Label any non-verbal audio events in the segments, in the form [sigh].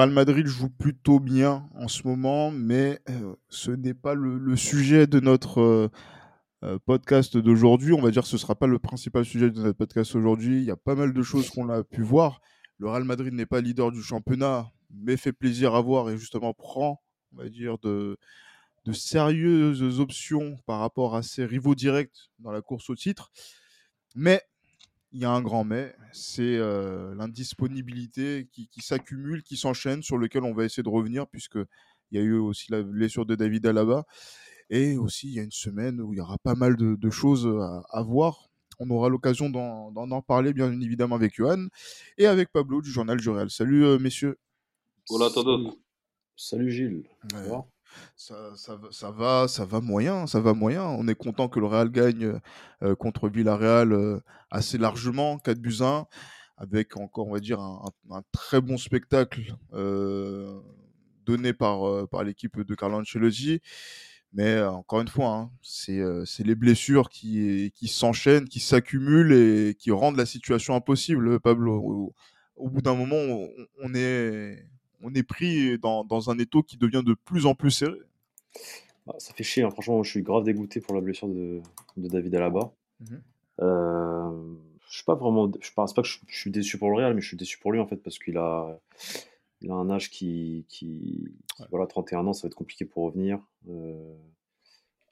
Real Madrid joue plutôt bien en ce moment, mais euh, ce n'est pas le, le sujet de notre euh, euh, podcast d'aujourd'hui. On va dire que ce ne sera pas le principal sujet de notre podcast aujourd'hui. Il y a pas mal de choses qu'on a pu voir. Le Real Madrid n'est pas leader du championnat, mais fait plaisir à voir et justement prend, on va dire, de, de sérieuses options par rapport à ses rivaux directs dans la course au titre. Mais il y a un grand mais, c'est euh, l'indisponibilité qui, qui s'accumule, qui s'enchaîne, sur lequel on va essayer de revenir, puisqu'il y a eu aussi la blessure de David Alaba. Et aussi, il y a une semaine où il y aura pas mal de, de choses à, à, voir. On aura l'occasion d'en en parler, bien évidemment, avec Johan et avec Pablo du journal du Real. Salut, euh, messieurs. Hola a todos. Salut Gilles. Ouais. Ça, va, ça va moyen, ça va moyen. On est content que le Real gagne euh, contre Villarreal euh, assez largement, 4 buts 1, avec encore, on va dire, un, très bon spectacle euh, donné par, par l'équipe de Carlo Ancelotti. Mais encore une fois, hein, c'est les blessures qui, qui s'enchaînent, qui s'accumulent et qui rendent la situation impossible, Pablo. Au, bout d'un moment, on est on est pris dans, dans, un étau qui devient de plus en plus serré. Ah, ça fait chier, hein. franchement, je suis grave dégoûté pour la blessure de, de David Alaba. Mm -hmm. euh, je suis pas vraiment, je pense pas que je, je, suis déçu pour le Real, mais je suis déçu pour lui en fait parce qu'il a, il a un âge qui, qui, qui ouais. voilà, 31 ans, ça va être compliqué pour revenir. Euh,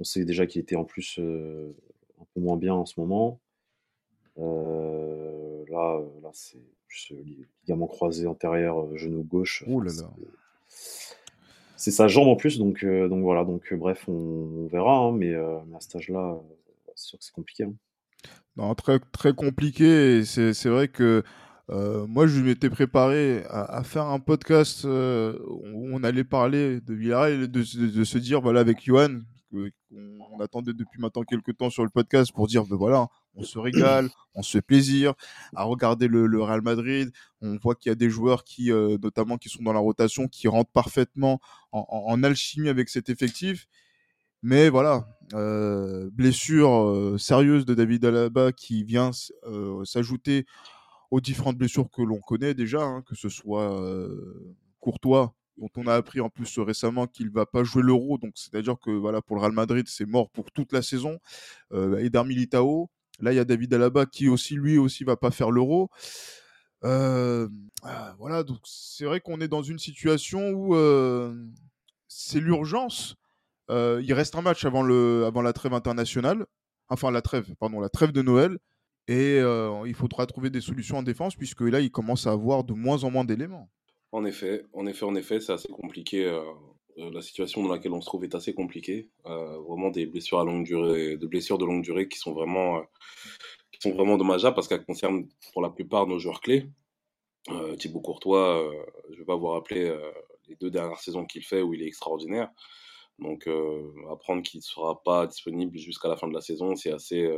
on sait déjà qu'il était en plus euh, un peu moins bien en ce moment. Euh, là, là c'est ligament croisé antérieur, euh, genou gauche. Ouh là là. C'est sa jambe en plus, donc, euh, donc voilà. Donc bref, on, on verra, hein, mais, euh, à cet âge-là, c'est sûr que c'est compliqué. Hein. Non, très, très compliqué. C'est vrai que euh, moi, je m'étais préparé à, à, faire un podcast euh, où on allait parler de Villarreal et de, de, de, se dire, voilà, avec Johan, qu'on attendait depuis maintenant quelques temps sur le podcast pour dire, ben voilà, on se régale, [clears throat] on se fait plaisir à regarder le, le Real Madrid. On voit qu'il y a des joueurs qui, euh, notamment, qui sont dans la rotation, qui rentrent parfaitement en, en, en alchimie avec cet effectif. Mais voilà, euh, blessure euh, sérieuse de David Alaba qui vient s'ajouter aux différentes blessures que l'on connaît déjà, hein, que ce soit Courtois, dont on a appris en plus récemment qu'il va pas jouer l'Euro, donc c'est-à-dire que voilà pour le Real Madrid c'est mort pour toute la saison. Euh, Eder Militao, là il y a David Alaba qui aussi lui aussi va pas faire l'Euro. Euh, voilà, donc c'est vrai qu'on est dans une situation où c'est l'urgence euh, il reste un match avant, avant la trêve internationale, enfin la trêve, pardon, la trêve de Noël, et euh, il faudra trouver des solutions en défense puisque là, il commence à avoir de moins en moins d'éléments. En effet, en effet, en effet, c'est assez compliqué. Euh, la situation dans laquelle on se trouve est assez compliquée. vraiment des blessures à longue durée, de blessures de longue durée qui sont vraiment, qui sont vraiment dommageables parce qu'elles concernent pour la plupart nos joueurs clés. Thibaut Courtois, je ne vais pas vous rappeler les deux dernières saisons qu'il fait où il est extraordinaire. Donc, apprendre qu'il ne sera pas disponible jusqu'à la fin de la saison, c'est assez.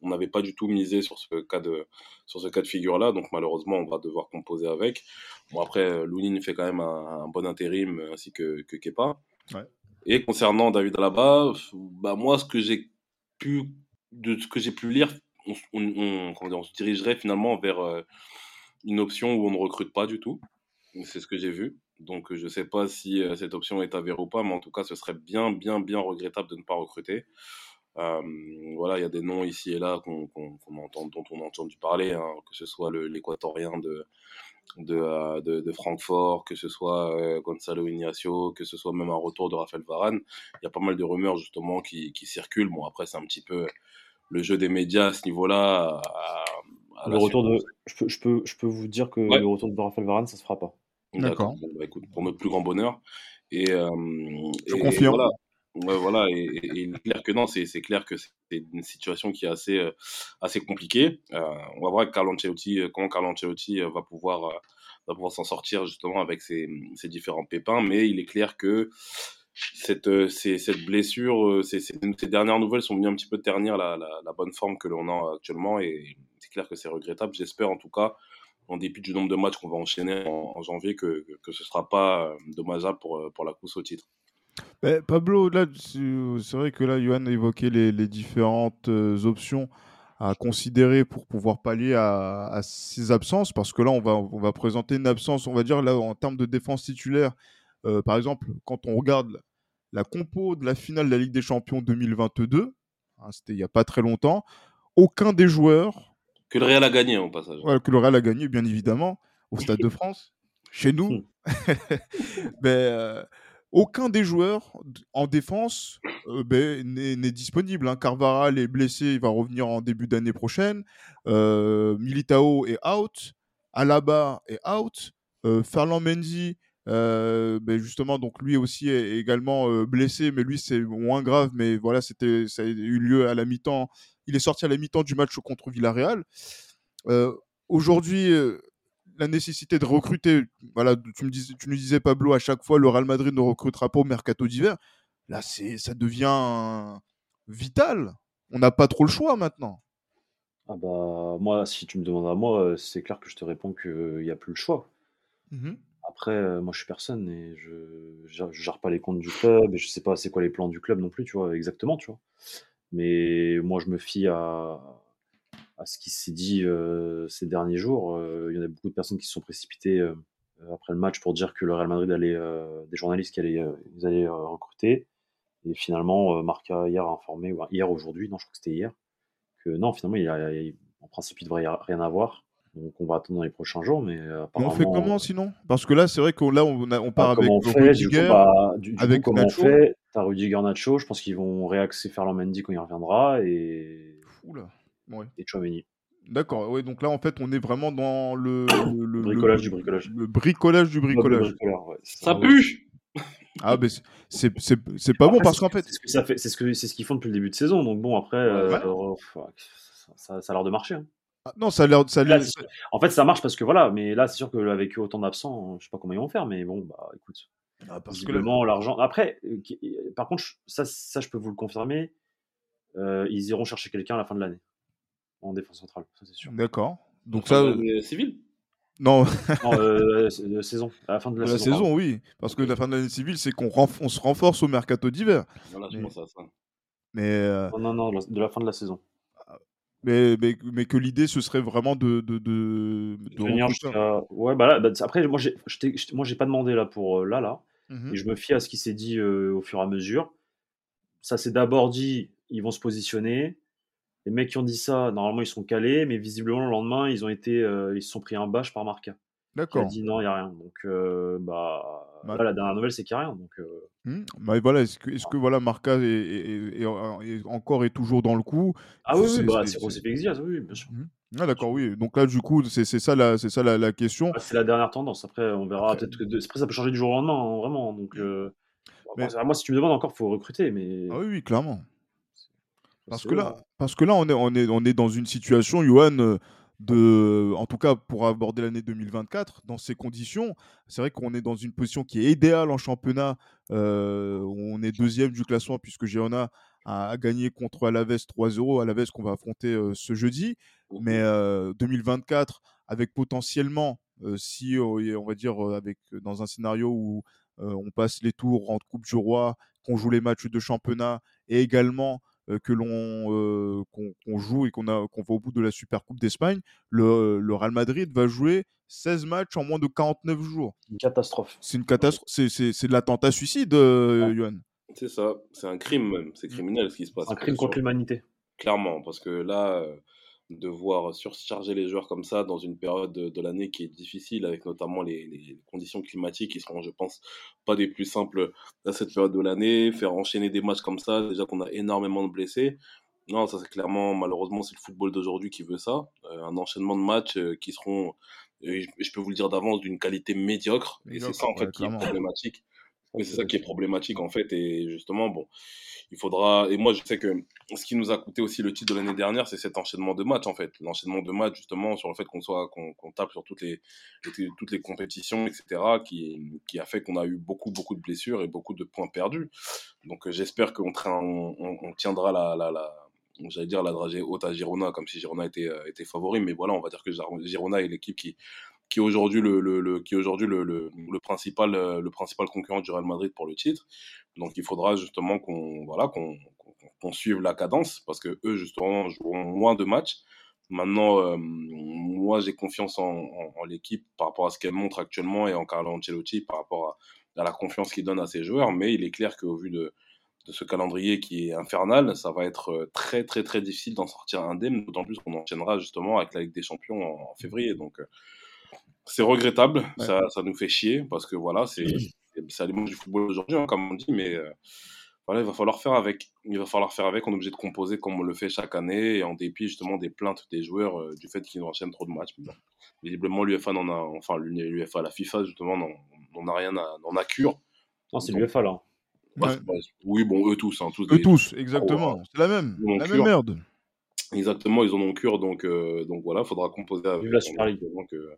On n'avait pas du tout misé sur ce cas de, sur ce cas de figure-là, donc malheureusement, on va devoir composer avec. Bon, après, Lounine fait quand même un, un, bon intérim, ainsi que, que Kepa. Ouais. Et concernant David Alaba, bah, moi, ce que j'ai pu, de ce que j'ai pu lire, on, on, on, on, se dirigerait finalement vers une option où on ne recrute pas du tout. C'est ce que j'ai vu. Donc, je ne sais pas si euh, cette option est avérée ou pas, mais en tout cas, ce serait bien, bien, bien regrettable de ne pas recruter. Euh, voilà, il y a des noms ici et là qu'on qu entend, dont on a entendu parler, hein, que ce soit l'équatorien de, de, euh, de, de, Francfort, que ce soit euh, Gonzalo Ignacio, que ce soit même un retour de Raphaël Varane. Il y a pas mal de rumeurs justement qui, qui circulent. Bon, après, c'est un petit peu le jeu des médias à ce niveau-là. Le retour de, je peux, je peux, je peux vous dire que ouais. le retour de Raphaël Varane, ça se fera pas. D'accord. Bon, bah, écoute, pour notre plus grand bonheur. Et, euh, je et, confirme. Et voilà. voilà, et, il est clair que non, c'est clair que c'est une situation qui est assez, euh, assez compliquée. Euh, on va voir Carlo Ancelotti, euh, comment Carlo Ancelotti va pouvoir, va pouvoir s'en sortir justement avec ces, ces, différents pépins, mais il est clair que cette, cette blessure, ces, ces, dernières nouvelles sont venues un petit peu ternir la, la, bonne forme que l'on a actuellement, et c'est clair que c'est regrettable. J'espère en tout cas en dépit du nombre de matchs qu'on va enchaîner en, janvier, que, ce ne sera pas dommageable pour, pour la course au titre. Pablo, c'est vrai que là, Johan a évoqué les, différentes euh, options à considérer pour pouvoir pallier à, ces absences, parce que là, on va, on va présenter une absence, on va dire, là, en termes de défense titulaire. Euh, par exemple, quand on regarde la compo de la finale de la Ligue des Champions 2022, hein, c'était il n'y a pas très longtemps, aucun des joueurs. Que le Real a gagné, en passage. que le Real a gagné, bien évidemment, au Stade de France, chez nous. [laughs] Mais. Euh, aucun des joueurs en défense euh, ben, n'est disponible. Hein. Carvaral est blessé, il va revenir en début d'année prochaine. Euh, Militao est out. Alaba est out. Ferland Mendy, ben, justement, donc lui aussi est également blessé, mais lui c'est moins grave. Mais voilà, c'était ça a eu lieu à la mi-temps. Il est sorti à la mi-temps du match contre Villarreal. Aujourd'hui, la nécessité de recruter. Voilà, tu, me disais, tu nous disais, Pablo, à chaque fois, le Real Madrid ne recrutera pas au mercato d'hiver. Là, c'est, ça devient vital. On n'a pas trop le choix maintenant. Ah bah, moi, si tu me demandes à moi, euh, c'est clair que je te réponds qu'il n'y a plus le choix. Mmh Après, euh, moi, je suis personne et je ne gère pas les comptes du club et je sais pas c'est quoi les plans du club non plus, tu vois, exactement, tu vois. Mais moi, je me fie à, à ce qui s'est dit ces derniers jours. il y en a beaucoup de personnes qui se sont précipitées après le match pour dire que le Real Madrid allait, des journalistes qui allaient, ils allaient recruter. Et finalement, Marca hier a informé, ou hier aujourd'hui, non, je crois que c'était hier, que non, finalement, il, a, en principe, il devrait rien avoir. Donc on va attendre dans les prochains jours, mais apparemment... On fait comment sinon? Parce que là, c'est vrai qu'on là, on, on part bah, avec on fait, bah, du coup, avec comment Nacho. on fait T'as Rudiger Nacho, je pense qu'ils vont réaxer Ferland Mendy quand il reviendra, et... Oula et Chouameni. D'accord, oui, donc là en fait on est vraiment dans le, le, bricolage du bricolage. Le bricolage du bricolage. ça pue [laughs] Ah, mais c'est pas bon parce qu'en fait. C'est ce qu'ils fait, ce ce qu'ils font depuis le début de saison, donc bon, après, euh, oh, ça, ça, a l'air de marcher. Hein. Ah, non, ça a l'air. Ça en fait, ça marche parce que voilà, mais là, c'est sûr qu'avec autant d'absents, je sais pas comment ils vont faire, mais bon, bah écoute. Ah, parce que l'argent. Après, euh, par contre, ça, ça, je peux vous le confirmer, euh, ils iront chercher quelqu'un à la fin de l'année en défense centrale, ça c'est sûr. D'accord. Donc ça. civil? Non. non euh, euh, saison, à la fin de la, la saison. oui. Parce que la fin de l'année civile, c'est qu'on on se renforce au mercato d'hiver. Voilà, je pense à ça. Mais. Euh, non, non, non, de la fin de la saison. Mais, mais, mais que l'idée, ce serait vraiment de. de, de, de Ouais, bah là, bah, après, moi, j'ai, moi, j'ai pas demandé là pour là, là. Mmh et je me fie à ce qui s'est dit au fur et à mesure. Ça s'est d'abord dit, ils vont se positionner les mecs qui ont dit ça, normalement, ils sont calés, mais visiblement, le lendemain, ils ont été, euh, ils se sont pris un bâche par Marca. D'accord. Il a dit non, il n'y a rien. Donc, euh, bah, bah la dernière nouvelle, c'est qu'il n'y a rien. Donc, euh. mmh. bah, voilà, est-ce que, est que, voilà, Marca est, encore et toujours dans le coup? Ah oui, oui, bah, c'est oui, bien sûr. Mmh. Ah, d'accord, oui. Donc là, du coup, c'est ça, la, ça la, la question. c'est la dernière tendance. Après, on verra. Peut-être que après, ça peut changer du jour au lendemain, hein, vraiment. Donc, mmh. moi, si tu me demandes encore, il faut recruter. Mais... Ah oui, oui, clairement. Parce que là, parce que là on, est, on, est, on est dans une situation, Johan, euh, de, en tout cas pour aborder l'année 2024, dans ces conditions, c'est vrai qu'on est dans une position qui est idéale en championnat. Euh, on est deuxième du classement puisque Girona a, gagné contre Alaves 3-0, Alaves qu'on va affronter euh, ce jeudi. Mais 2024, avec potentiellement, si on va dire avec dans un scénario où on passe les tours en Coupe du Roi, qu'on joue les matchs de championnat et également euh, que l'on euh, qu'on joue et qu'on a qu'on va au bout de la Super Coupe d'Espagne, le, le, Real Madrid va jouer 16 matchs en moins de 49 jours. Une catastrophe. C'est une catastrophe. C'est de l'attentat suicide, euh, Johan. C'est ça. C'est un crime même. C'est mmh. criminel ce qui se passe. Un crime contre l'humanité. Clairement, parce que là, de voir surcharger les joueurs comme ça dans une période de, l'année qui est difficile, avec notamment les, conditions climatiques qui seront, je pense, pas des plus simples à cette période de l'année, faire enchaîner des matchs comme ça, déjà qu'on a énormément de blessés. Non, ça c'est clairement, malheureusement, c'est le football d'aujourd'hui qui veut ça. Euh, un enchaînement de matchs euh, qui seront, je peux vous le dire d'avance, d'une qualité médiocre. et c'est ça en fait qui est problématique Mais c'est ça qui est problématique en fait. Et justement, bon, il faudra. Et moi, je sais que ce qui nous a coûté aussi le titre de l'année dernière, c'est cet enchaînement de matchs en fait. L'enchaînement de matchs, justement, sur le fait qu'on soit qu'on tape sur toutes les, toutes les compétitions, etc., qui, qui a fait qu'on a eu beaucoup, beaucoup de blessures et beaucoup de points perdus. Donc euh, j'espère qu'on on, on, tiendra la, la, la j'allais dire la dragée haute à Girona, comme si Girona était, euh, était favori, mais voilà, on va dire que Girona est l'équipe qui, qui est aujourd'hui le, le, qui aujourd'hui le, le, principal euh, le principal concurrent du Real Madrid pour le titre. Donc il faudra justement qu'on voilà qu'on qu'on suive la cadence parce que eux justement joueront moins de matchs. Maintenant, euh, moi j'ai confiance en, en, l'équipe par rapport à ce qu'elle montre actuellement et en Carlo Ancelotti par rapport à, la confiance qu'il donne à ses joueurs. Mais il est clair qu'au vu de de ce calendrier qui est infernal, ça va être euh, très très très difficile d'en sortir indemne, d'autant plus qu'on enchaînera justement avec la Ligue des Champions en février. Donc c'est regrettable, ça, ça, nous fait chier parce que voilà, c'est ça l'image du football aujourd'hui, hein, comme on dit, mais euh, voilà, il va falloir faire avec. Il va falloir faire avec. On est obligé de composer comme on le fait chaque année et en dépit justement des plaintes des joueurs euh, du fait qu'ils enchaînent trop de matchs. visiblement, l'UFA n'en a, enfin l'UFA, la FIFA justement n'en a rien, n'en a cure. Non, c'est l'UFA là. oui, bon, eux tous, hein, tous eux tous, exactement. C'est la même, la même merde. Exactement, ils en ont cure, donc, euh, donc voilà, il faudra composer avec. la Super League. Donc, euh,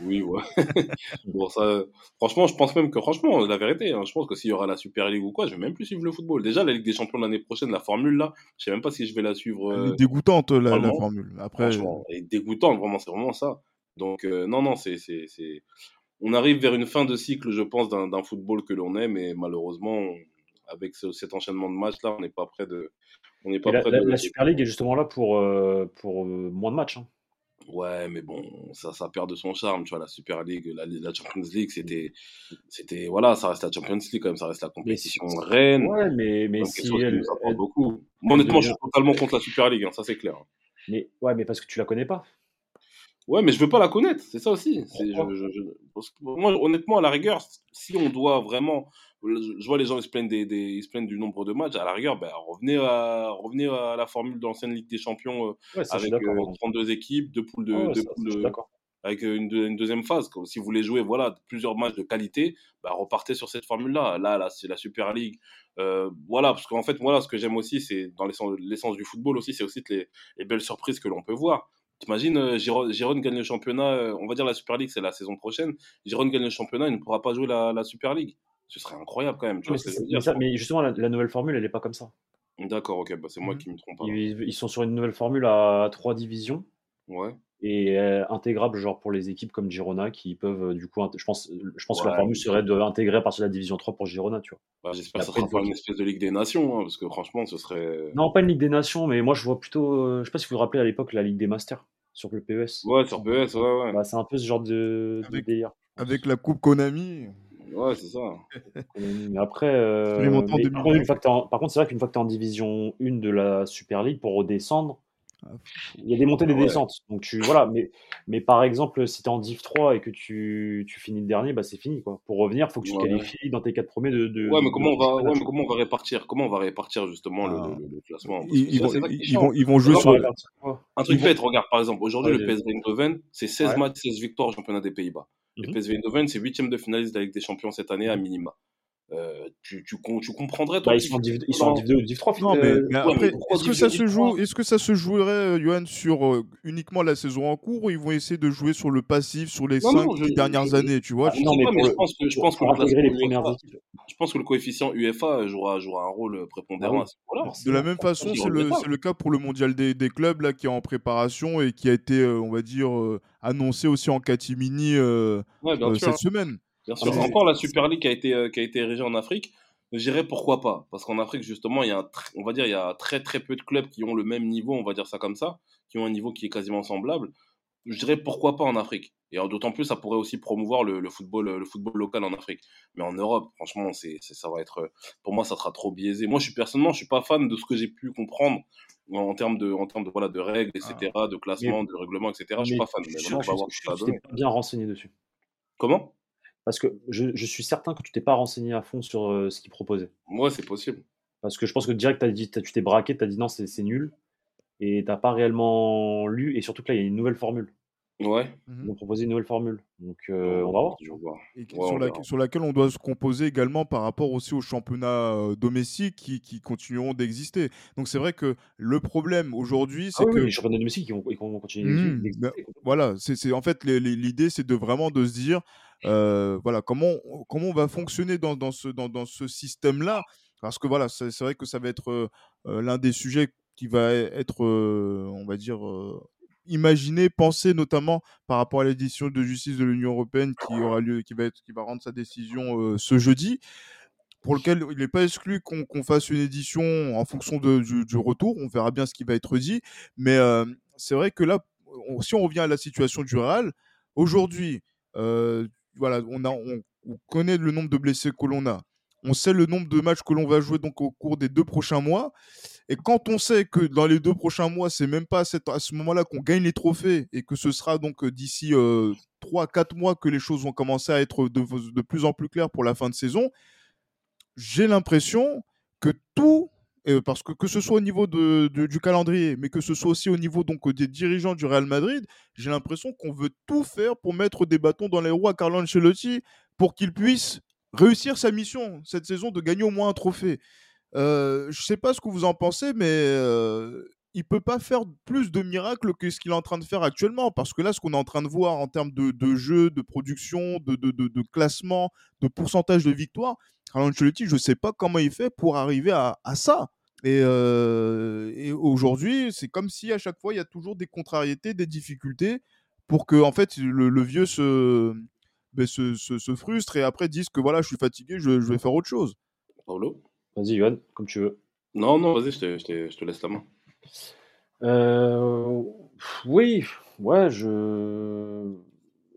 oui, ouais. [laughs] bon, ça, franchement, je pense même que, franchement, la vérité, hein, je pense que s'il y aura la Super League ou quoi, je vais même plus suivre le football. Déjà, la Ligue des Champions l'année prochaine, la formule là, je sais même pas si je vais la suivre. Elle est euh, dégoûtante, la, la, formule. Après. Franchement, elle est dégoûtante, vraiment, c'est vraiment ça. Donc, non, non, c'est, c'est, c'est. On arrive vers une fin de cycle, je pense, d'un football que l'on aime, et malheureusement, avec cet enchaînement de matchs là, on n'est pas prêt de la, Super League est justement là pour, euh, pour euh, moins de matchs. Hein. Ouais, mais bon, ça, ça perd de son charme, tu vois, la Super League, la, Champions League, c'était, c'était, voilà, ça reste la Champions League quand même, ça reste la compétition reine. Ouais, mais, mais si elle, beaucoup. Moi, honnêtement, je suis totalement contre la Super League, hein, ça c'est clair. Mais, ouais, mais parce que tu la connais pas. Ouais, mais je veux pas la connaître, c'est ça aussi. moi, honnêtement, à la rigueur, si on doit vraiment je vois les gens ils se plaignent des, ils se plaignent du nombre de matchs à la rigueur ben, revenez à revenez à la formule de l'ancienne Ligue des Champions euh, avec 32 euh, équipes deux poules de, deux poules avec une, une, deuxième phase si vous voulez jouer voilà plusieurs matchs de qualité ben, repartez sur cette formule là là, c'est la Super League. Euh, voilà parce qu'en fait voilà ce que j'aime aussi c'est dans l'essence du football aussi c'est aussi les, les belles surprises que l'on peut voir T'imagines, euh, Giron, gagne le championnat, on va dire la Super League, c'est la saison prochaine. Giron gagne le championnat, il ne pourra pas jouer la, la Super League. Ce serait incroyable quand même. mais, justement, la, nouvelle formule, elle n'est pas comme ça. D'accord, ok, bah c'est moi mmh. qui me trompe. Ils, sont sur une nouvelle formule à trois divisions. Ouais. Et euh, intégrable, genre pour les équipes comme Girona qui peuvent, euh, du coup, je pense, je pense que la formule serait d'intégrer à partir de la division 3 pour Girona, tu vois. Bah, J'espère que ce sera pas une espèce de Ligue des Nations, hein, parce que franchement, ce serait. Non, pas une Ligue des Nations, mais moi je vois plutôt. Euh, je sais pas si vous vous rappelez à l'époque la Ligue des Masters sur le PES. Ouais, sur PES, ouais, ouais. Bah, c'est un peu ce genre de, avec, de délire. Avec la Coupe Konami. Ouais, c'est ça. [laughs] mais après, euh, par contre, c'est vrai qu'une fois que tu es en division 1 de la Super League, pour redescendre, il y a des montées et des descentes. Donc tu, voilà, mais, mais par exemple, si tu es en Div 3 et que tu, tu finis le dernier, bah, c'est fini. Quoi. Pour revenir, il faut que tu te qualifies dans tes 4 premiers de. de ouais, mais comment, on va, ouais, mais comment on va répartir? Comment on va répartir justement le, ah. classement? Ils, vont, ils, vont, ils vont jouer sur. Un truc bête, regarde par exemple, aujourd'hui le PSV Eindhoven, c'est 16 matchs, 16 victoires au championnat des Pays-Bas. Le PSV Eindhoven, c'est huitième de finaliste de la Ligue des Champions cette année à minima. Euh, tu, tu, tu, comprendrais toi, bah, ils, sont Div, ils sont en Div 2 ou Div 3 non, mais, mais après, est-ce que ça se joue est-ce que ça se jouerait euh, Johan sur euh, uniquement la saison en cours ou ils vont essayer de jouer sur le passif sur les 5 dernières années tu vois? Ah, non, mais je pense que je pense que, le, je pense que le coefficient UEFA jouera, jouera un rôle prépondérant ah à ce de la même façon c'est le, le cas pour le mondial des, des, clubs là qui est en préparation et qui a été on va dire annoncé aussi en catimini cette semaine Bien sûr. Encore la Super League qui a été, euh, qui a été érigée en Afrique, je dirais pourquoi pas? Parce qu'en Afrique, justement, il y a on va dire, il y a très très peu de clubs qui ont le même niveau, on va dire ça comme ça, qui ont un niveau qui est quasiment semblable. Je dirais pourquoi pas en Afrique? Et d'autant plus, ça pourrait aussi promouvoir le, football, le football local en Afrique. Mais en Europe, franchement, c'est, ça va être, pour moi, ça sera trop biaisé. Moi, je suis personnellement, je suis pas fan de ce que j'ai pu comprendre en termes de, en termes de, voilà, de règles, etc., ah. de classement, de règlement, etc. Je suis pas fan. Mais vraiment, on va voir donne. bien renseigné dessus. Comment? Parce que je, je, suis certain que tu t'es pas renseigné à fond sur euh, ce qu'il proposait. Moi, c'est possible. Parce que je pense que direct, as dit, tu t'es braqué, tu as dit non, c'est nul. Et tu n'as pas réellement lu. Et surtout que là, il y a une nouvelle formule. Ouais. Ils mmh ont proposé une nouvelle formule. Donc, euh, on va voir. Et sur, laquelle on doit se composer également par rapport aussi aux championnats euh, domestiques qui, qui continueront d'exister. Donc, c'est vrai que le problème aujourd'hui, c'est ah que. les championnats domestiques, ils vont, continuer mmh, d'exister. voilà, c'est en fait l'idée, c'est de vraiment de se dire, euh, voilà, comment, comment on va fonctionner dans, dans ce, dans, dans ce système-là? Parce que voilà, c'est vrai que ça va être l'un des sujets qui va être, on va dire, imaginer, penser notamment par rapport à l'édition de justice de l'Union européenne qui aura lieu, qui va être, qui va rendre sa décision euh, ce jeudi, pour lequel il n'est pas exclu qu'on fasse une édition en fonction de, du, retour. On verra bien ce qui va être dit, mais euh, c'est vrai que là, si on revient à la situation du Real, aujourd'hui, euh, voilà, on a, on, connaît le nombre de blessés que l'on a. On sait le nombre de matchs que l'on va jouer donc au cours des deux prochains mois. Et quand on sait que dans les deux prochains mois, c'est même pas à, ce moment-là qu'on gagne les trophées et que ce sera donc euh, d'ici euh, 3-4 mois que les choses vont commencer à être de, plus en plus claires pour la fin de saison, j'ai l'impression que tout, parce que que ce soit au niveau de, du calendrier, mais que ce soit aussi au niveau donc des dirigeants du Real Madrid, j'ai l'impression qu'on veut tout faire pour mettre des bâtons dans les roues à Carlo Ancelotti pour qu'il puisse réussir sa mission cette saison de gagner au moins un trophée. Euh, je sais pas ce que vous en pensez, mais euh, il peut pas faire plus de miracles que ce qu'il est en train de faire actuellement. Parce que là, ce qu'on est en train de voir en termes de, jeu, de production, de, classement, de pourcentage de victoire, alors Ancelotti, je sais pas comment il fait pour arriver à, ça. Et, euh, et aujourd'hui, c'est comme si à chaque fois, il y a toujours des contrariétés, des difficultés pour que en fait, le vieux se, ben, se, se, se, frustre et après dise que voilà, je suis fatigué, je, je vais faire autre chose. Paulo Vas-y, Johan, comme tu veux. Non, non, vas-y, je te, je, te, je te, laisse la main. Euh, oui, ouais, je.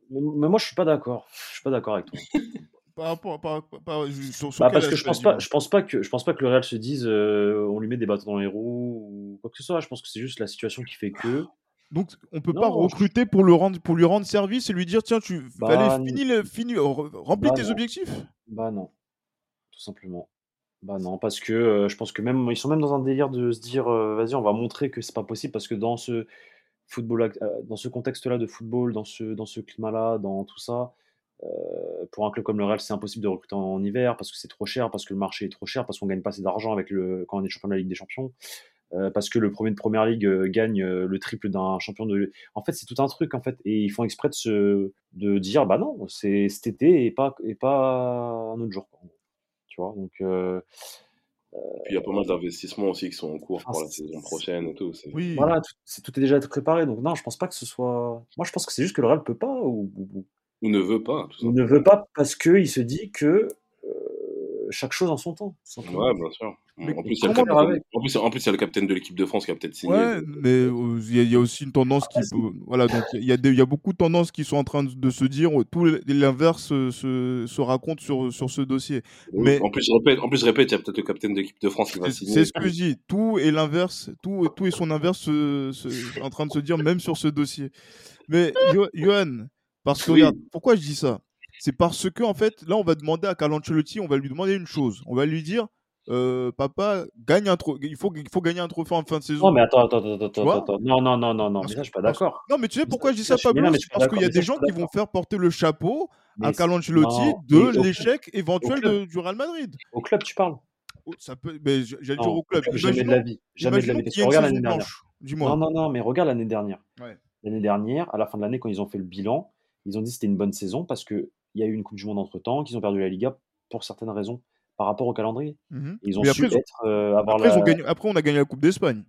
Mais, moi, je suis pas d'accord. Je suis pas d'accord avec toi. [laughs] par rapport, par, par, sur, sur bah, parce que je pense pas, je pense pas que je pense pas que le Real se dise, euh, on lui met des bâtons dans les roues ou quoi que ce soit. Je pense que c'est juste la situation qui fait que. Donc on peut pas recruter pour le rendre, pour lui rendre service et lui dire tiens tu bah, allez finis, fini, remplis bah, tes objectifs. Bah non, tout simplement. Bah non, parce que, heu, je pense que même ils sont même dans un délire de se dire, heu: «Vas-y, on va montrer que c'est pas possible» parce que dans ce football euh, dans ce contexte-là de football, dans ce dans ce climat-là, dans tout ça, pour un club comme le Real, c'est impossible de recruter en hiver parce que c'est trop cher, parce que le marché est trop cher, parce qu'on gagne pas assez d'argent avec le quand on est champion de la Ligue des Champions, heu, parce que le premier de première ligue, euh, gagne, euh, le triple d'un champion de en fait, c'est tout un truc, en fait et ils font exprès de se de dire: «Bah non, c'est cet été et pas et pas un autre jour», donc, euh, il y a pas mal d'investissements aussi qui sont en cours pour la saison prochaine et tout. Oui. Voilà, tout, tout est déjà préparé. Donc non, je pense pas que ce soit. Moi, je pense que c'est juste que le Real peut pas ou, ou, ou ne veut pas. Ou ne veut pas parce qu'il se dit que chaque chose en son temps. Ouais, bien sûr. En, plus, il y a le capitaine de l'équipe de France qui a peut-être signé. Ouais, mais euh, il y, a aussi une tendance qui. Voilà, donc il y, a y a beaucoup de tendances qui sont en train de se dire, tout l'inverse se, se, raconte sur, sur ce dossier. Mais... En plus, je répète, en plus, je répète, il y a peut-être le capitaine de l'équipe de France qui va signer. C'est ce que je dis. Tout et l'inverse, tout, tout et son inverse en train de se dire, même sur ce dossier. Mais Johan, parce que regarde, pourquoi je dis ça? C'est parce que, en fait, là, on va demander à Carlo Ancelotti, on va lui demander une chose. On va lui dire, euh, papa, gagne un il faut, il faut gagner un trophée en fin de saison. Non, mais attends, attends, attends, attends, Non, non, non, non, non, mais ça, je suis pas d'accord. Non, mais tu sais pourquoi je dis ça, Pablo? C'est parce qu'il y a des gens qui vont faire porter le chapeau à Carlo Ancelotti de l'échec éventuel du Real Madrid. Au club, tu parles oh, ça peut, mais j'allais dire au club. Jamais de la vie. Jamais de la vie. Regarde l'année dernière. Non, non, non, mais regarde l'année dernière. L'année dernière, à la fin de l'année, quand ils ont fait le bilan, ils ont dit que c'était une bonne saison parce que il y a eu une Coupe du Monde entre temps, qu'ils ont perdu la Liga pour certaines raisons par rapport au calendrier. Mmh ils ont su être, euh, avoir après, la... après, on a gagné la Coupe d'Espagne.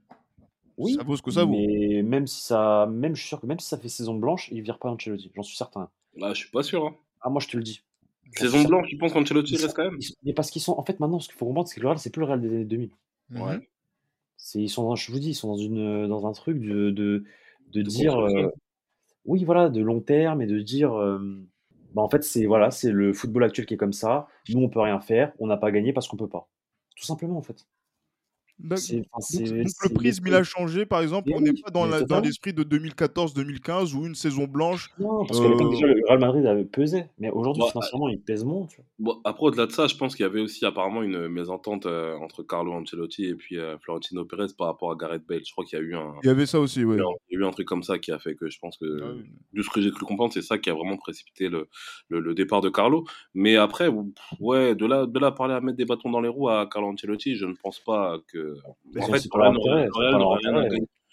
Oui, ça vaut ce que ça vaut. Mais même si ça, même je suis sûr que même si ça fait saison blanche, il vire pas Ancelotti. J'en suis certain. Bah, je suis pas sûr. Hein. Ah, moi, je te le dis. Saison blanche, tu penses qu'Ancelotti reste quand même Mais parce qu'ils sont, en fait, maintenant, ce qu'il faut comprendre, c'est que le Real, c'est plus le Real des années 2000. Ouais. C'est, ils sont, je vous dis, ils sont dans une, dans un truc de, de, de, dire, euh, oui, voilà, de long terme et de dire. Euh, bah, en fait, c'est voilà, c'est le football actuel qui est comme ça. Nous, on peut rien faire. On n'a pas gagné parce qu'on peut pas. Tout simplement, en fait. Donc, le prisme, il a changé, par exemple. on n'est pas dans, l'esprit de 2014-2015 ou une saison blanche. Non, parce que déjà, le Real Madrid avait pesé. Mais aujourd'hui, financièrement, il pèse moins. Bon, après, au-delà de ça, je pense qu'il y avait aussi apparemment une mésentente entre Carlo Ancelotti et puis Florentino Pérez par rapport à Gareth Bale. Je crois qu'il y a eu un. Il y avait ça aussi, oui. Il y a eu un truc comme ça qui a fait que je pense que. Ah de ce que j'ai cru comprendre, c'est ça qui a vraiment précipité le, le, départ de Carlo. Mais après, ouais, de là, de là parler à mettre des bâtons dans les roues à Carlo Ancelotti, je ne pense pas que. En fait,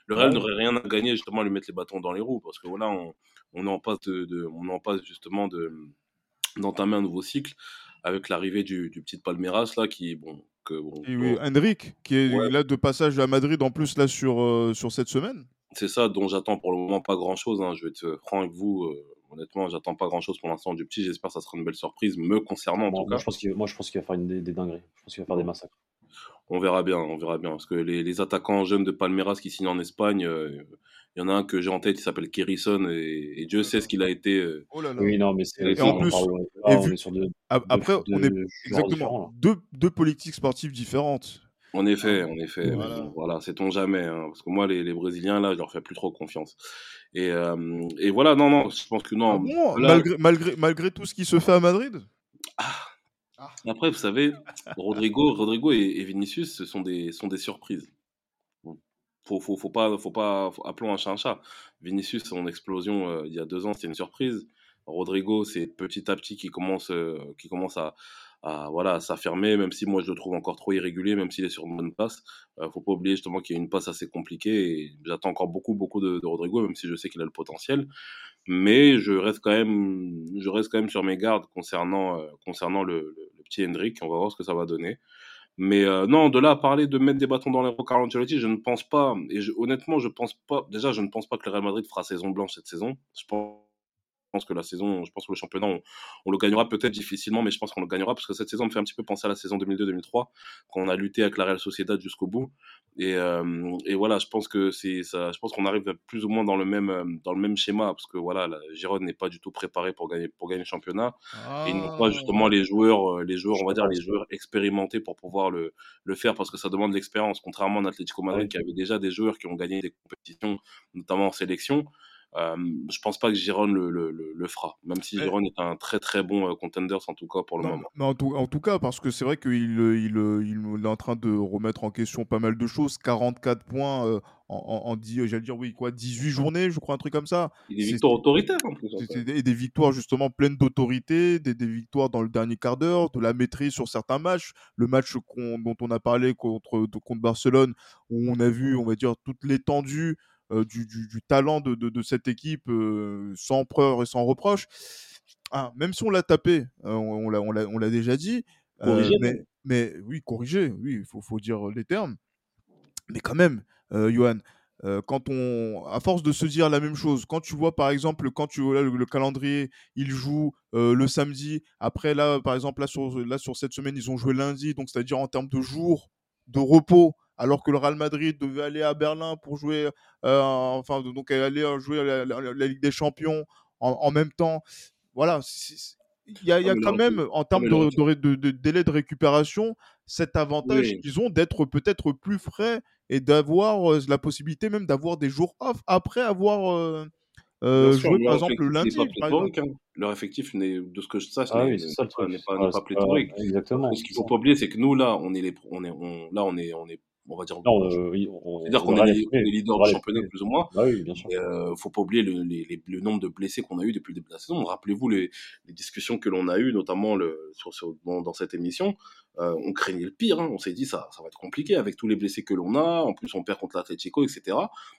le Real n'aurait rien à gagner justement à lui mettre les bâtons dans les roues parce que voilà, on, on en passe de, on en passe justement de d'entamer un nouveau cycle avec l'arrivée du, du, petit Palmeiras là qui bon que bon, Hendrik qui est là de passage à Madrid en plus là sur euh, sur cette semaine. C'est ça dont j'attends pour le moment pas grand chose. Hein. Je vais être franc avec vous. Euh, honnêtement, j'attends pas grand chose pour l'instant du petit. J'espère que ça sera une belle surprise, me concernant en tout cas. Je pense moi, je pense qu'il va faire une, des, des dingueries. Je pense qu'il va faire des massacres on verra bien, on verra bien. Parce que les, attaquants jeunes de Palmeiras qui signent en Espagne, euh, il y en a un que j'ai en tête, il s'appelle Kerrison, et, Dieu sait ce qu'il a été. Euh, oh là là. Oui, non, mais c'est. en plus, après, on est exactement deux, deux politiques sportives différentes. En effet, en effet. Voilà, sait-on jamais. Hein, parce que moi, les, Brésiliens, là, je leur fais plus trop confiance. Et, euh, et voilà, non, non, je pense que non. Ah malgré, malgré, malgré tout ce qui se fait à Madrid? ah, ah. Après, vous savez, Rodrigo, Rodrigo et, Vinicius, ce sont des, sont des surprises. Faut, faut, faut pas, faut pas, appelons un chat un chat. Vinicius, son explosion euh, il y a deux ans, c'était une surprise. Rodrigo, c'est petit à petit qui commence, euh, commence à, voilà, s'affirmer, même si moi je le trouve encore trop irrégulier, même s'il est sur une bonne passe. Euh, faut pas oublier justement qu'il y a une passe assez compliquée et j'attends encore beaucoup, beaucoup de, Rodrigo, même si je sais qu'il a le potentiel. Mais je reste quand même, je reste quand même sur mes gardes concernant, euh, concernant le, petit Hendrick. On va voir ce que ça va donner. Mais euh, non, de là à parler de mettre des bâtons dans les roues Carlo Ancelotti, je ne pense pas. Et honnêtement, je pense pas. Déjà, je ne pense pas que le Real Madrid fera saison blanche cette saison. Je pense pense que la saison, je pense que le championnat, on, le gagnera peut-être difficilement, mais je pense qu'on le gagnera parce que cette saison me fait un petit peu penser à la saison 2002-2003, quand on a lutté avec la Real Sociedad jusqu'au bout. Et, euh, et, voilà, je pense que c'est ça. Je pense qu'on arrive plus ou moins dans le même euh, dans le même schéma parce que voilà, la Gironde n'est pas du tout préparée pour gagner pour gagner le championnat. Et ils n'ont pas justement les joueurs, euh, les joueurs, on va dire les joueurs expérimentés pour pouvoir le, le faire parce que ça demande de l'expérience. Contrairement à l'Atlético Madrid qui avait déjà des joueurs qui ont gagné des compétitions, notamment en sélection. Euh, je pense pas que Giron le, le, le, fera, même si Giron est un très très bon euh, contender en tout cas pour le moment. Mais en, tout, en, tout, cas, parce que c'est vrai qu'il il, il, est en train de remettre en question pas mal de choses. 44 points euh, en, en, j'allais dire, oui, quoi, 18 journées, je crois, un truc comme ça. des victoires autoritaires en plus. Et des, victoires justement pleines d'autorité, des, des, victoires dans le dernier quart d'heure, de la maîtrise sur certains matchs. Le match dont on a parlé contre, contre Barcelone, où on a vu, on va dire, toute l'étendue euh, du, talent de, cette équipe euh, sans preuve et sans reproche. Ah, même si on l'a tapé, euh, on, on l'a déjà dit, mais, mais, oui, corrigé, oui, il faut, faut, dire les termes. Mais quand même, Johan, quand on, à force de se dire la même chose, quand tu vois par exemple, quand tu vois le, calendrier, ils jouent le samedi, après là, par exemple, là sur, là sur cette semaine, ils ont joué lundi, donc c'est-à-dire en termes de jours de repos, alors que le Real Madrid devait aller à Berlin pour jouer, euh, enfin, donc aller euh, jouer la, Ligue des Champions en, même temps. Voilà, il y a, y a quand même, en termes de, délai de récupération, cet avantage qu'ils ont d'être peut-être plus frais et d'avoir euh, la possibilité même d'avoir des jours off après avoir joué, par exemple, le lundi. Hein. Leur effectif, de ce que je sache, ah n'est pas, pas, pléthorique. Exactement. Ce qu'il faut pas oublier, c'est que nous, là, on est, les, on est, on, là, on est, on est on va dire. Euh, C'est-à-dire qu'on est, les, leaders du championnat, plus ou moins. Bah oui, bien sûr. Il euh, faut pas oublier le, le, nombre de blessés qu'on a eu depuis le début de la saison. Rappelez-vous les, les, discussions que l'on a eues, notamment le, sur, sur, dans, cette émission. Euh, on craignait le pire. Hein. On s'est dit ça, ça va être compliqué avec tous les blessés que l'on a. En plus, on perd contre l'Atletico, etc.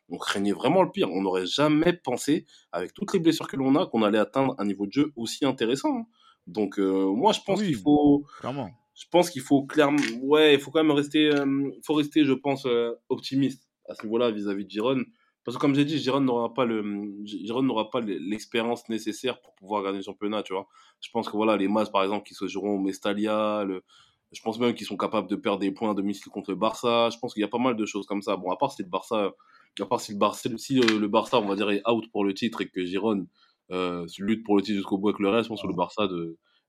On craignait vraiment le pire. On n'aurait jamais pensé, avec toutes les blessures que l'on a, qu'on allait atteindre un niveau de jeu aussi intéressant. Hein. Donc, moi, je pense qu'il faut. Clairement je pense qu'il faut clairement, ouais, il faut quand même rester, euh, faut rester, je pense, euh, optimiste à ce niveau-là vis-à-vis de Giron. Parce que comme j'ai dit, Giron n'aura pas le, Giron n'aura pas l'expérience nécessaire pour pouvoir gagner le championnat, tu vois. Je pense que voilà, les masses, par exemple, qui se joueront au Mestalia, je pense même qu'ils sont capables de perdre des points à domicile contre le Barça. Je pense qu'il y a pas mal de choses comme ça. Bon, à part si le Barça, à part si le Barça, si le, Barça, on va dire, est out pour le titre et que Giron euh, lutte pour le titre jusqu'au bout avec le reste, je pense que le Barça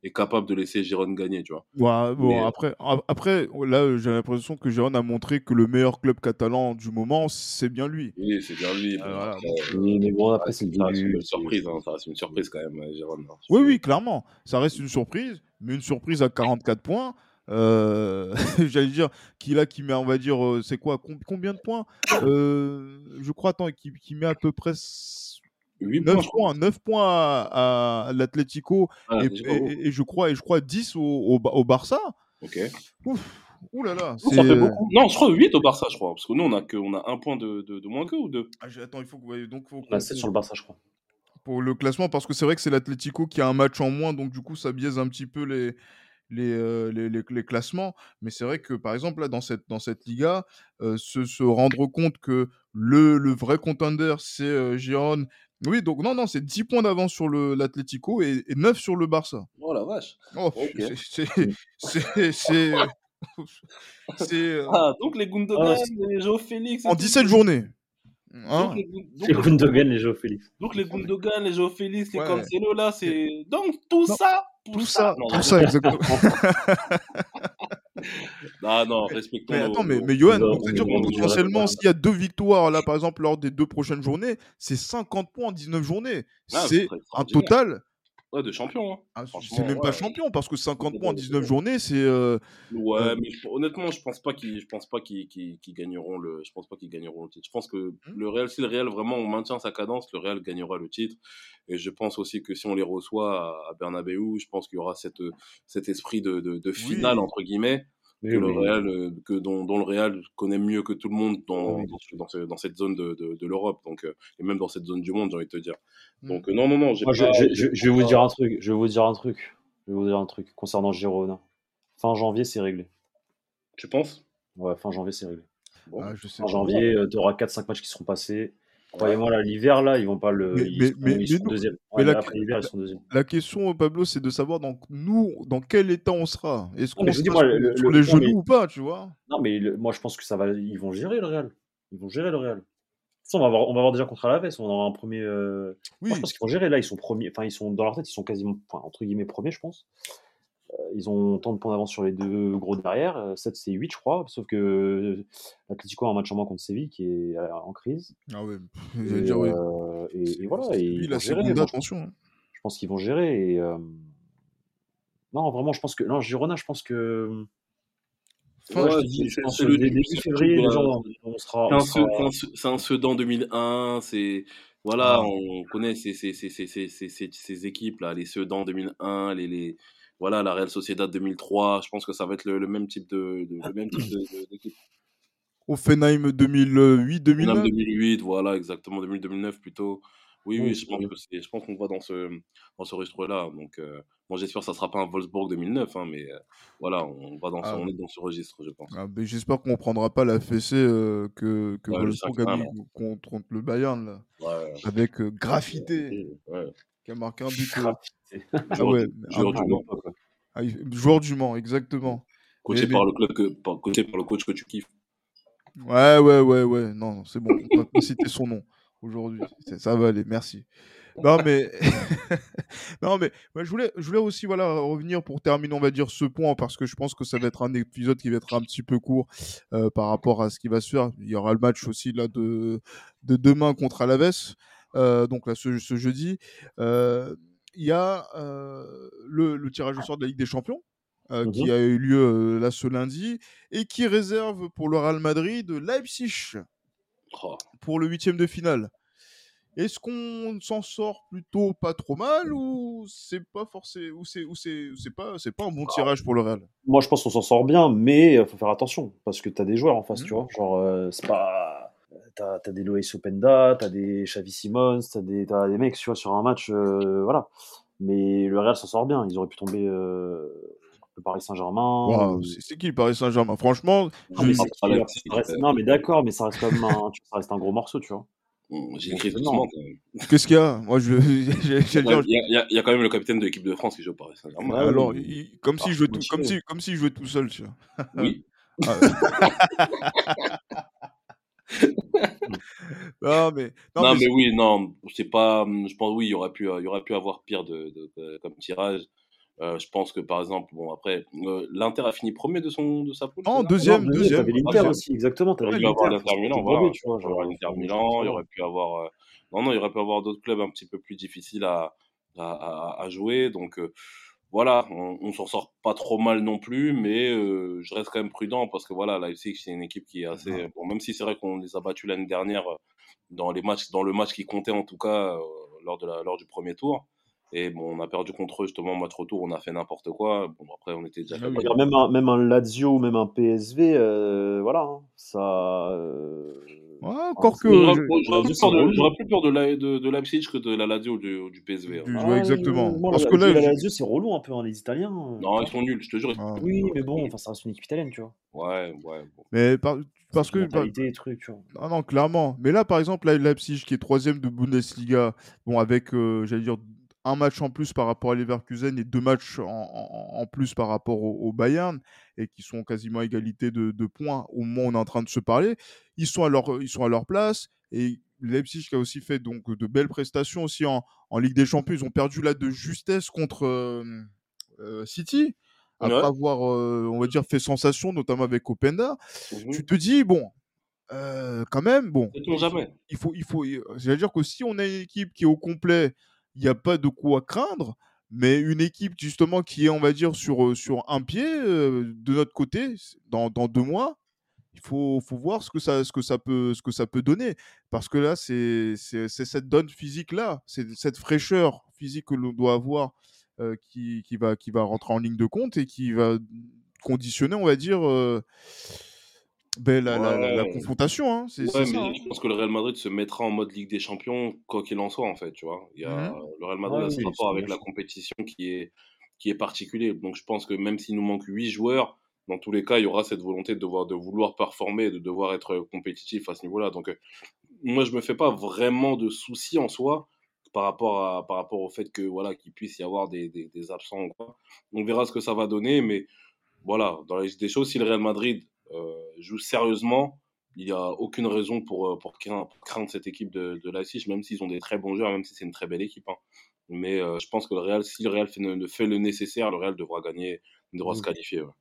est capable de laisser Giron gagner, tu vois. Ouais, bon, après, après, là, j'ai l'impression que Giron a montré que le meilleur club catalan du moment, c'est bien lui. Oui, c'est bien lui. Euh, mais bon, après, c'est une surprise, hein, ça reste une surprise quand même, Giron. Hein. Oui, oui, clairement. Ça reste une surprise, mais une surprise à 44 points. Euh, [laughs] j'allais dire qu'il a qui met on va dire euh, c'est quoi combien de points? Je crois attends qui, met à peu près 9 points, 9 points à, à l'Atlético ah, et, je crois, et je crois 10 au, au, Barça. Ok. Ouf. Ouh là là. Ça fait beaucoup. Non, je crois 8 au Barça, je crois. Parce que nous, on a, que, on a un point de, de, de moins que ou deux? Ah, Attends, il faut que. Donc, faut bah, c'est sur le Barça, je crois. Pour le classement, parce que c'est vrai que c'est l'Atlético qui a un match en moins, donc du coup, ça biaise un petit peu les, les, les, les, classements. Mais c'est vrai que, par exemple, là, dans cette, dans cette Liga, se, se, rendre compte que le, le vrai contender, c'est euh, oui, donc non, non, c'est 10 points d'avance sur l'Atlético et, et 9 sur le Barça. Oh la vache. Oh, [laughs] c'est. C'est. Euh, ah, donc les Gundogan, ah, les Joe Félix. En 17 journées. Hein les, les Gundogan, les Joe Félix. Donc les Gundogan, les Joe Félix, les ouais. Cancelo, là, c'est. Donc tout ça. Tout ça, tout ça, exactement. [laughs] [laughs] non, [laughs] non, respectons. Mais attends, mais, mais Johan, dire potentiellement, s'il y a deux victoires, là, par exemple, lors des deux prochaines journées, c'est 50 points en 19 journées. Ah, c'est un total Ouais, de champion. Hein. Ah, c'est même pas champion parce que 50 points en 19 journées, c'est. Euh, ouais, euh, mais honnêtement, je pense pas qu'ils, je pense pas qu'ils, gagneront le, je pense pas qu'ils gagneront le titre. Je pense que mmh. le Real, si le Real vraiment on maintient sa cadence, le Real gagnera le titre. Et je pense aussi que si on les reçoit à, Bernabeu, je pense qu'il y aura cette, cet esprit de, de, finale entre guillemets que le Real, euh, que dont, dont, le Real connaît mieux que tout le monde dans, dans, dans, cette zone de, de, de l'Europe, donc euh, et même dans cette zone du monde, j'ai envie de te dire. Mm. Donc euh, non, non, non. Moi, je, je, je, vais vous dire un truc. Je vais vous dire un truc. Je vais vous dire un truc concernant Girona. Fin janvier, c'est réglé. Tu penses? Ouais, fin janvier, c'est réglé. Bon. Ah, je sais fin janvier, tu auras 4-5 matchs qui seront passés. Croyez-moi, là, l'hiver, là, ils vont pas le. mais, deuxième. La, après l'hiver, ils sont deuxième. La question, Pablo, c'est de savoir donc, nous, dans quel état on sera. Est-ce qu'on sera moi, sur, le, sur les genoux ou pas, tu vois? Non, mais moi, je pense que ça va. Ils vont gérer le Real. Ils vont gérer le Real. Ça, on va voir, on va voir déjà contre Alaves. On aura un premier. Euh... Oui. Moi, je pense qu'ils vont gérer. Là, ils sont premiers. Enfin, ils sont dans leur tête, ils sont quasiment, enfin, entre guillemets, premiers, je pense. Euh, ils ont tant de points d'avance sur les deux gros derrière. 7, euh, c'est 8, je crois. Sauf que euh, l'Atlético a un match en moins contre Séville qui est en crise. Ah ouais, et, dire, oui. et, voilà. Et ils vont gérer, attention. Hein. Je pense qu'ils vont gérer. Et, Non, vraiment, je pense que. Non, Girona, je pense que. Enfin, ouais, dis, je pense que début février, on sera. C'est un Sedan 2001, c'est. Voilà, on connaît ces, ces, ces, ces, équipes là, les Sedan 2001, les, les, voilà, la Real Sociedad 2003, je pense que ça va être le, même type de, le même type d'équipe. Offenheim 2008, 2009 2008, voilà, exactement, 2009 plutôt. Oui, oui, je pense, que je pense qu'on va dans ce, dans ce registre-là. Donc, euh, j'espère que ça ne sera pas un Wolfsburg 2009, hein, mais euh, voilà, on, va dans ce, ah on est dans ce registre, je pense. Ah, j'espère qu'on ne prendra pas la fessée euh, que, que Wolfsburg a mis contre, contre, le Bayern, là, ouais, avec graffité, qui a marqué un but. Ah ouais, Mans. Ah, joueur du Mans, exactement. Coaché, par le club que, par, coaché par le coach que tu kiffes. Ouais, ouais, ouais, ouais. Non, c'est bon. On va pas [laughs] citer son nom aujourd'hui. Ça va aller, merci. Non, mais, [laughs] non, mais je, voulais, je voulais aussi voilà, revenir pour terminer, on va dire, ce point, parce que je pense que ça va être un épisode qui va être un petit peu court euh, par rapport à ce qui va se faire. Il y aura le match aussi là, de, de demain contre Alaves, euh, donc là, ce, ce jeudi. Euh, il y a le, tirage au sort de la Ligue des Champions. Mmh qui a eu lieu là ce lundi et qui réserve pour le Real Madrid Leipzig oh. pour le huitième de finale. Est-ce qu'on s'en sort plutôt pas trop mal ou c'est pas forcément ou c'est ou c'est pas c'est pas un bon bah, tirage pour le Real? Moi je pense qu'on s'en sort bien mais il faut faire attention parce que tu as des joueurs en face, mmh. tu vois, genre c'est pas t'as as des Loïs Openda, t'as des Xavi Simons, t'as des, as des mecs tu vois, sur un match, euh, voilà. Mais le Real s'en sort bien. Ils auraient pu tomber euh, le Paris Saint-Germain. C'est qui le Paris Saint-Germain? Franchement, non, mais, non, mais d'accord, mais ça reste quand même un, ça reste un gros morceau, tu vois. J'ai écrit doucement. Qu'est-ce qu'il y a? Moi, je. Il y, a quand même le capitaine de l'équipe de France qui joue au Paris Saint-Germain. alors, comme s'il jouait tout, comme si, comme s'il jouait tout seul, tu vois. Oui. Ah [laughs] [laughs] [laughs] non, mais, non, mais, oui, non, c'est pas. Je pense, oui, il y aurait pu, il y aurait pu avoir pire de, de, comme tirage. Euh, je pense que par exemple, bon après, euh, l'Inter a fini premier de son de sa poule. Oh, deuxième, Non, deuxième. T'avais l'Inter aussi, exactement. Il T'avais aurait pu avoir l'Inter. l'Inter Milan, voilà. tu vois, genre, l'Inter Milan, il c'est- aurait pu avoir. euh, Non, non, il aurait pu avoir d'autres clubs un petit peu plus difficiles à, à, à- à jouer. Donc euh, voilà, on, on s'en sort pas trop mal non plus, mais euh, je reste quand même prudent parce que voilà, Leipzig, c'est une équipe qui est assez. Bon, même si c'est vrai qu'on les a battus l'année dernière euh, dans, les matchs, dans le match qui comptait en tout cas euh, lors, de la, lors du premier tour. Et bon, on a perdu contre eux justement au match retour, on a fait n'importe quoi. Bon, après, on était déjà Ah oui. Même un, même un Lazio ou même un PSV, euh, voilà, hein, ça. Euh, Ouais, encore que. J'aurais plus peur de, la, de, de Leipzig que de la Lazio ou du, du PSV. hein. Ah, exactement. moi, Parce la, que là, la Lazio, c'est relou un peu, hein, les Italiens. euh, Non, ils sont nuls, je te jure. ils sont Ah. Oui, mais bon, enfin, ça reste une équipe italienne, tu vois. Ouais, ouais. Bon. Mais par- parce que. et trucs, tu vois. Ah non, clairement. Mais là, par exemple, là, Leipzig, qui est troisième de Bundesliga, bon, avec, euh, j'allais dire, un match en plus par rapport à Leverkusen et deux matchs en, en- en plus par rapport au, au Bayern, et qui sont quasiment à égalité de, de points au moment où on est en train de se parler, ils sont à leur, ils sont à leur place. Et Leipzig qui a aussi fait donc, de belles prestations aussi en, en Ligue des Champions. Ils ont perdu là de justesse contre euh, euh, City. Après Ouais. avoir, euh, on va dire, fait sensation, notamment avec Openda, Mhm. tu te dis, bon, euh, quand même, bon, Sait-on jamais il faut, il faut, c'est-à-dire que si on a une équipe qui est au complet, il n'y a pas de quoi craindre, mais une équipe justement qui est, on va dire, sur, sur un pied de notre côté, dans, dans deux mois, il faut, faut voir ce que, ça, ce, que ça peut, ce que ça peut donner. Parce que là, c'est cette donne physique-là, c'est cette fraîcheur physique que l'on doit avoir qui, qui, va, qui va rentrer en ligne de compte et qui va conditionner, on va dire, ben, la, confrontation. hein. C'est Ouais, mais hein. je pense que le Real Madrid se mettra en mode Ligue des Champions, quoi qu'il en soit, en fait, tu vois. Il y a, Mhm. Le Real Madrid Ouais, a ce rapport avec la compétition qui est, qui est particulier. Donc je pense que même s'il nous manque huit joueurs, dans tous les cas, il y aura cette volonté de, devoir, de vouloir performer, de devoir être compétitif à ce niveau-là. Donc euh, moi, je me fais pas vraiment de soucis en soi par rapport, à, par rapport au fait que voilà qu'il puisse y avoir des, des, des absents quoi. On verra ce que ça va donner, mais voilà, dans la liste des choses, si le Real Madrid joue sérieusement, il n'y a aucune raison pour, euh, pour, craindre, pour craindre cette équipe de, de Leipzig, même s'ils ont des très bons joueurs, même si c'est une très belle équipe. hein. Mais euh, je pense que le Real, si le Real fait, ne, fait le nécessaire, le Real devra gagner, devra se Mm. qualifier. ouais.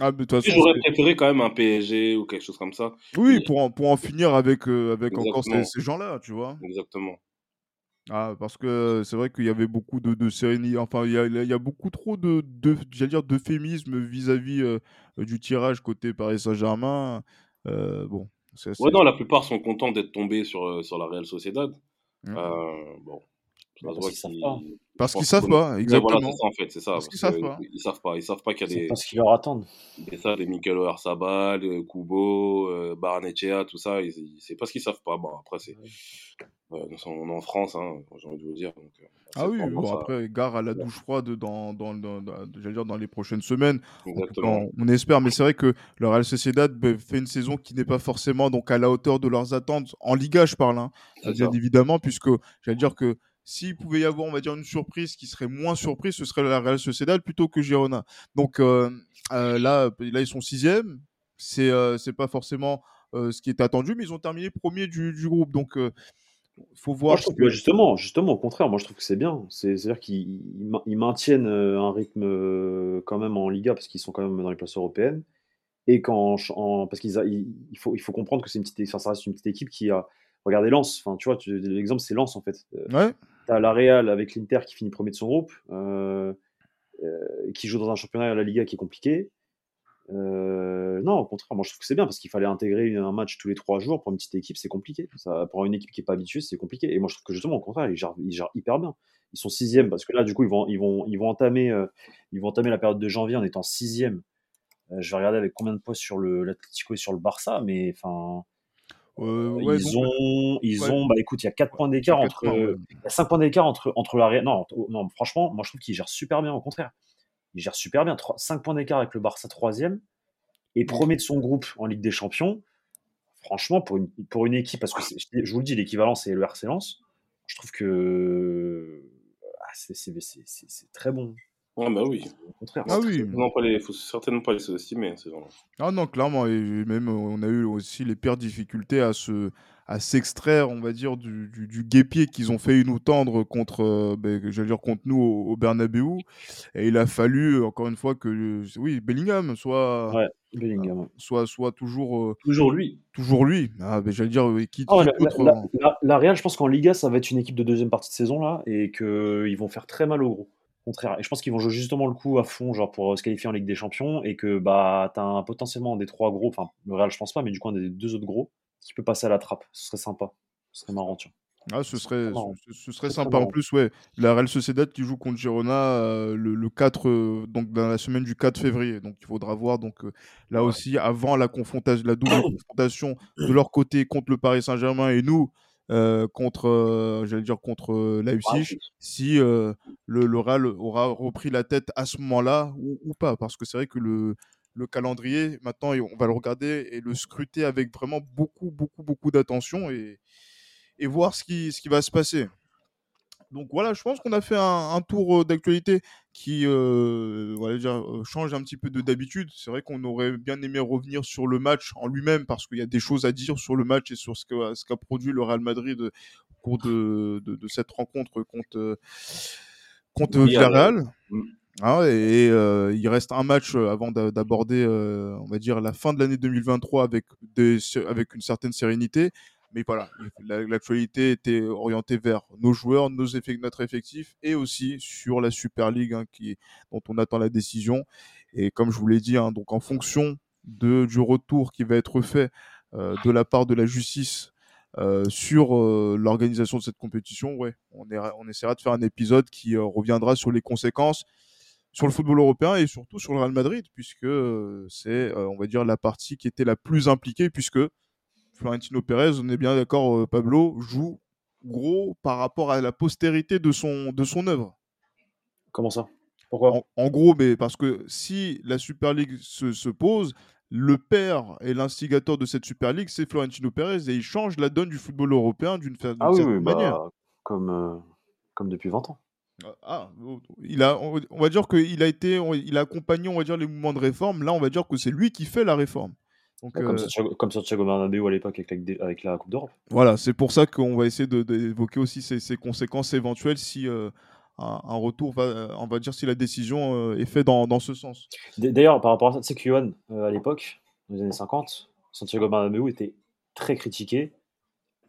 Ah, J'aurais préféré quand même un PSG ou quelque chose comme ça. Oui, Mais- pour en, pour en finir avec, euh, avec encore ces gens-là, tu vois. Exactement. Ah, parce que c'est vrai qu'il y avait beaucoup de, de sérénité, enfin, il y a, il y a beaucoup trop de, de j'allais dire, d'euphémisme vis-à-vis euh, du tirage côté Paris Saint-Germain. Euh, bon, c'est assez- Ouais, non, la plupart sont contents d'être tombés sur, euh, sur la Real Sociedad. Mm. Euh, bon, parce qu'ils savent pas. Parce qu'ils savent pas, exactement. voilà, c'est ça en fait, c'est ça. Parce qu'ils savent pas. Ils savent pas. Ils savent pas qu'il y a des, pas ce qu'ils leur attendent. des ça, des Mikel Oyarzabal, Kubo, euh, Barnechea, tout ça. Ils, c'est pas ce qu'ils savent pas. Bon, après, c'est, nous sommes- on est en France, hein, j'ai envie de vous dire. Donc, euh, Ah oui, bon, ça. après, gare à la douche froide dans, dans, dans, dire dans les prochaines semaines. Cas, Exactement. on, espère, mais c'est vrai que le Real Sociedad ben, fait une saison qui n'est pas forcément donc à la hauteur de leurs attentes en Liga, je parle, hein, bien évidemment, puisque j'allais dire que s'il pouvait y avoir, on va dire, une surprise qui serait moins surprise, ce serait la Real Sociedad plutôt que Girona. Donc euh, euh, là, là, ils sont sixième. C'est euh, c'est pas forcément ce qui est attendu, mais ils ont terminé premier du, du groupe. Donc il faut Moi, voir. je ce trouve que- que justement, justement, au contraire, moi je trouve que c'est bien. C'est- C'est-à-dire qu'ils ils ma- ils maintiennent euh, un rythme euh, quand même en Liga parce qu'ils sont quand même dans les places européennes. Et quand, en- parce qu'il il faut, il faut comprendre que c'est une petite, enfin, ça reste une petite équipe qui a. Regardez Lens, enfin, tu vois, l'exemple c'est Lens en fait. Euh, Ouais. T'as la Real avec l'Inter qui finit premier de son groupe, euh, euh, qui joue dans un championnat à la Liga qui est compliqué. Euh, non, au contraire, moi je trouve que c'est bien parce qu'il fallait intégrer un match tous les trois jours pour une petite équipe, c'est compliqué. Ça, pour une équipe qui n'est pas habituée, c'est compliqué. Et moi je trouve que justement, au contraire, ils gèrent, ils gèrent hyper bien. Ils sont sixième parce que là, du coup, ils vont, ils vont, ils vont entamer, euh, ils vont entamer la période de janvier en étant sixième. Euh, je vais regarder avec combien de points sur le l'Atlético et sur le Barça, mais enfin, Euh, ouais, ils donc, ont, ils ouais. ont, bah écoute, il y a 4 points d'écart entre, points, ouais. il y a 5 points d'écart entre, entre la. Non, non, franchement, moi je trouve qu'ils gèrent super bien, au contraire. Ils gèrent super bien. 5 points d'écart avec le Barça troisième et premier de son groupe en Ligue des Champions. Franchement, pour une, pour une équipe, parce que je vous le dis, l'équivalent c'est le RC Lens, je trouve que ah, c'est très bon. Ah bah oui. Au contraire. Ah oui. Non, pas les, faut certainement pas les sous-estimer. hein, ces gens-là. Ah non, clairement, et même euh, on a eu aussi les pires difficultés à se à s'extraire, on va dire, du, du, du guépier qu'ils ont failli nous tendre contre, euh, ben, j'allais dire contre nous au, au Bernabeu. Et il a fallu, encore une fois, que oui, Bellingham soit, Ouais, Bellingham. ouais. soit, soit toujours, euh, Toujours lui. toujours lui. Ah, ben, j'allais dire, euh, qui, Oh, qui la, d'autre, la- hein. la- la Real, je pense qu'en Liga, ça va être une équipe de deuxième partie de saison là, et qu'ils vont faire très mal au gros. Au Contraire. Et je pense qu'ils vont jouer justement le coup à fond, genre pour euh, se qualifier en Ligue des Champions, et que bah t'as un, potentiellement un des trois gros, enfin le Real, je pense pas, mais du coup un des deux autres gros qui peut passer à la trappe. Ce serait sympa. Ce serait marrant. Ah, ce serait, ce, ce serait sympa. En plus, ouais, la Real Sociedad qui joue contre Girona euh, le, le 4, euh, donc dans la semaine du 4 février. Donc il faudra voir. Donc euh, là Ouais. aussi, avant la confrontation, la double [coughs] confrontation de leur côté contre le Paris Saint-Germain et nous euh, contre, euh, j'allais dire contre euh, Leipzig, si euh, le, le Real aura repris la tête à ce moment-là ou, ou pas. Parce que c'est vrai que le le calendrier, maintenant, on va le regarder et le scruter avec vraiment beaucoup, beaucoup, beaucoup d'attention et, et voir ce qui, ce qui va se passer. Donc voilà, je pense qu'on a fait un, un tour d'actualité qui euh, voilà, change un petit peu de d'habitude. C'est vrai qu'on aurait bien aimé revenir sur le match en lui-même parce qu'il y a des choses à dire sur le match et sur ce qu'a ce qu'a produit le Real Madrid au cours de, de, de cette rencontre contre, contre Villarreal. Villarreal. Mm. Ah, et euh, il reste un match avant d'a- d'aborder, euh, on va dire, la fin de l'année 2023 avec, des, avec une certaine sérénité. Mais voilà, la- l'actualité était orientée vers nos joueurs, notre effectif et aussi sur la Super League hein, dont on attend la décision. Et comme je vous l'ai dit, hein, donc en fonction du retour qui va être fait euh, de la part de la justice euh, sur euh, l'organisation de cette compétition, ouais, on, on essaiera de faire un épisode qui reviendra sur les conséquences sur le football européen et surtout sur le Real Madrid, puisque c'est, on va dire, la partie qui était la plus impliquée, puisque Florentino Pérez, on est bien d'accord, euh, Pablo, joue gros par rapport à la postérité de son, de son œuvre. Comment ça? Pourquoi? En, en gros, mais parce que si la Super League se, se pose, le père et l'instigateur de cette Super League, c'est Florentino Pérez, et il change la donne du football européen d'une Ah oui, oui, manière. bah, comme, euh, comme depuis 20 ans. Ah, oh, il a, on va dire qu'il a été, il a accompagné, on va dire, les mouvements de réforme. Là, on va dire que c'est lui qui fait la réforme. Donc, Ouais, Comme euh, Santiago, comme Santiago Bernabéu à l'époque avec, la avec Coupe d'Europe. voilà, c'est pour ça qu'on va essayer d'évoquer aussi ces, ces conséquences éventuelles si euh, un, un retour va, on va dire, si la décision euh, est faite dans, dans ce sens. D'ailleurs, par rapport à ça, tu sais que Johan, euh, à l'époque, dans les années 50, Santiago Bernabéu était très critiqué,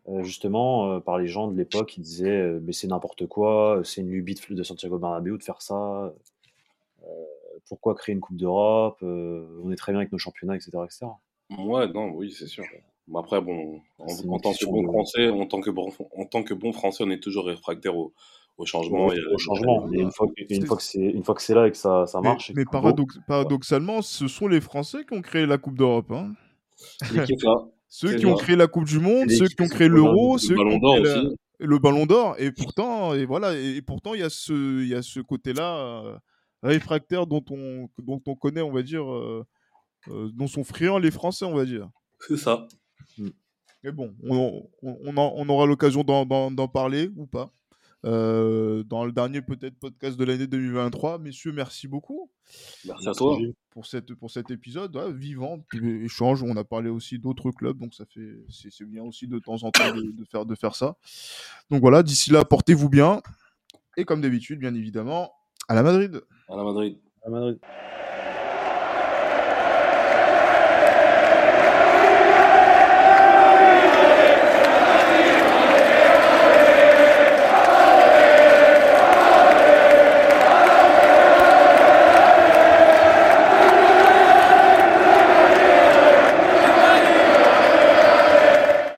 euh, justement, euh, par les gens de l'époque qui disaient euh, Mais c'est n'importe quoi, c'est une lubie de, de Santiago Bernabéu de faire ça, euh, pourquoi créer une Coupe d'Europe, euh, on est très bien avec nos championnats, etc. etc. Ouais, non, oui, c'est sûr. Mais après, bon, en, tant que bon de- français, en tant que bon, en tant que bon français, on est toujours réfractaire au, au changement. Au, et- au changement. Et une fois, une fois que c'est une fois que c'est là et que ça, ça marche. mais paradox- paradoxalement, ce sont les Français qui ont créé la Coupe d'Europe. hein. [laughs] Ceux qui ont vrai. créé la Coupe du Monde, ceux qui ont créé l'Euro, le ceux qui Ballon ont d'Or créé la- aussi. le Ballon d'Or. Et pourtant, et voilà, et, pourtant, il y a ce, il y a ce côté-là euh, réfractaire dont on, dont on connaît, on va dire, euh, dont sont friands les Français, on va dire. c'est ça. Mais bon, on, on, on en- on aura l'occasion d'en- parler ou pas. euh, dans le dernier peut-être podcast de l'année 2023. Messieurs, merci beaucoup Merci à toi. Pour, cette, pour cet épisode ouais, vivant, échange. On a parlé aussi d'autres clubs, donc ça fait c'est bien aussi de temps en temps de, de faire, de faire ça. Donc voilà, d'ici là, portez-vous bien. Et comme d'habitude, bien évidemment, à la Madrid. À la Madrid. À Madrid.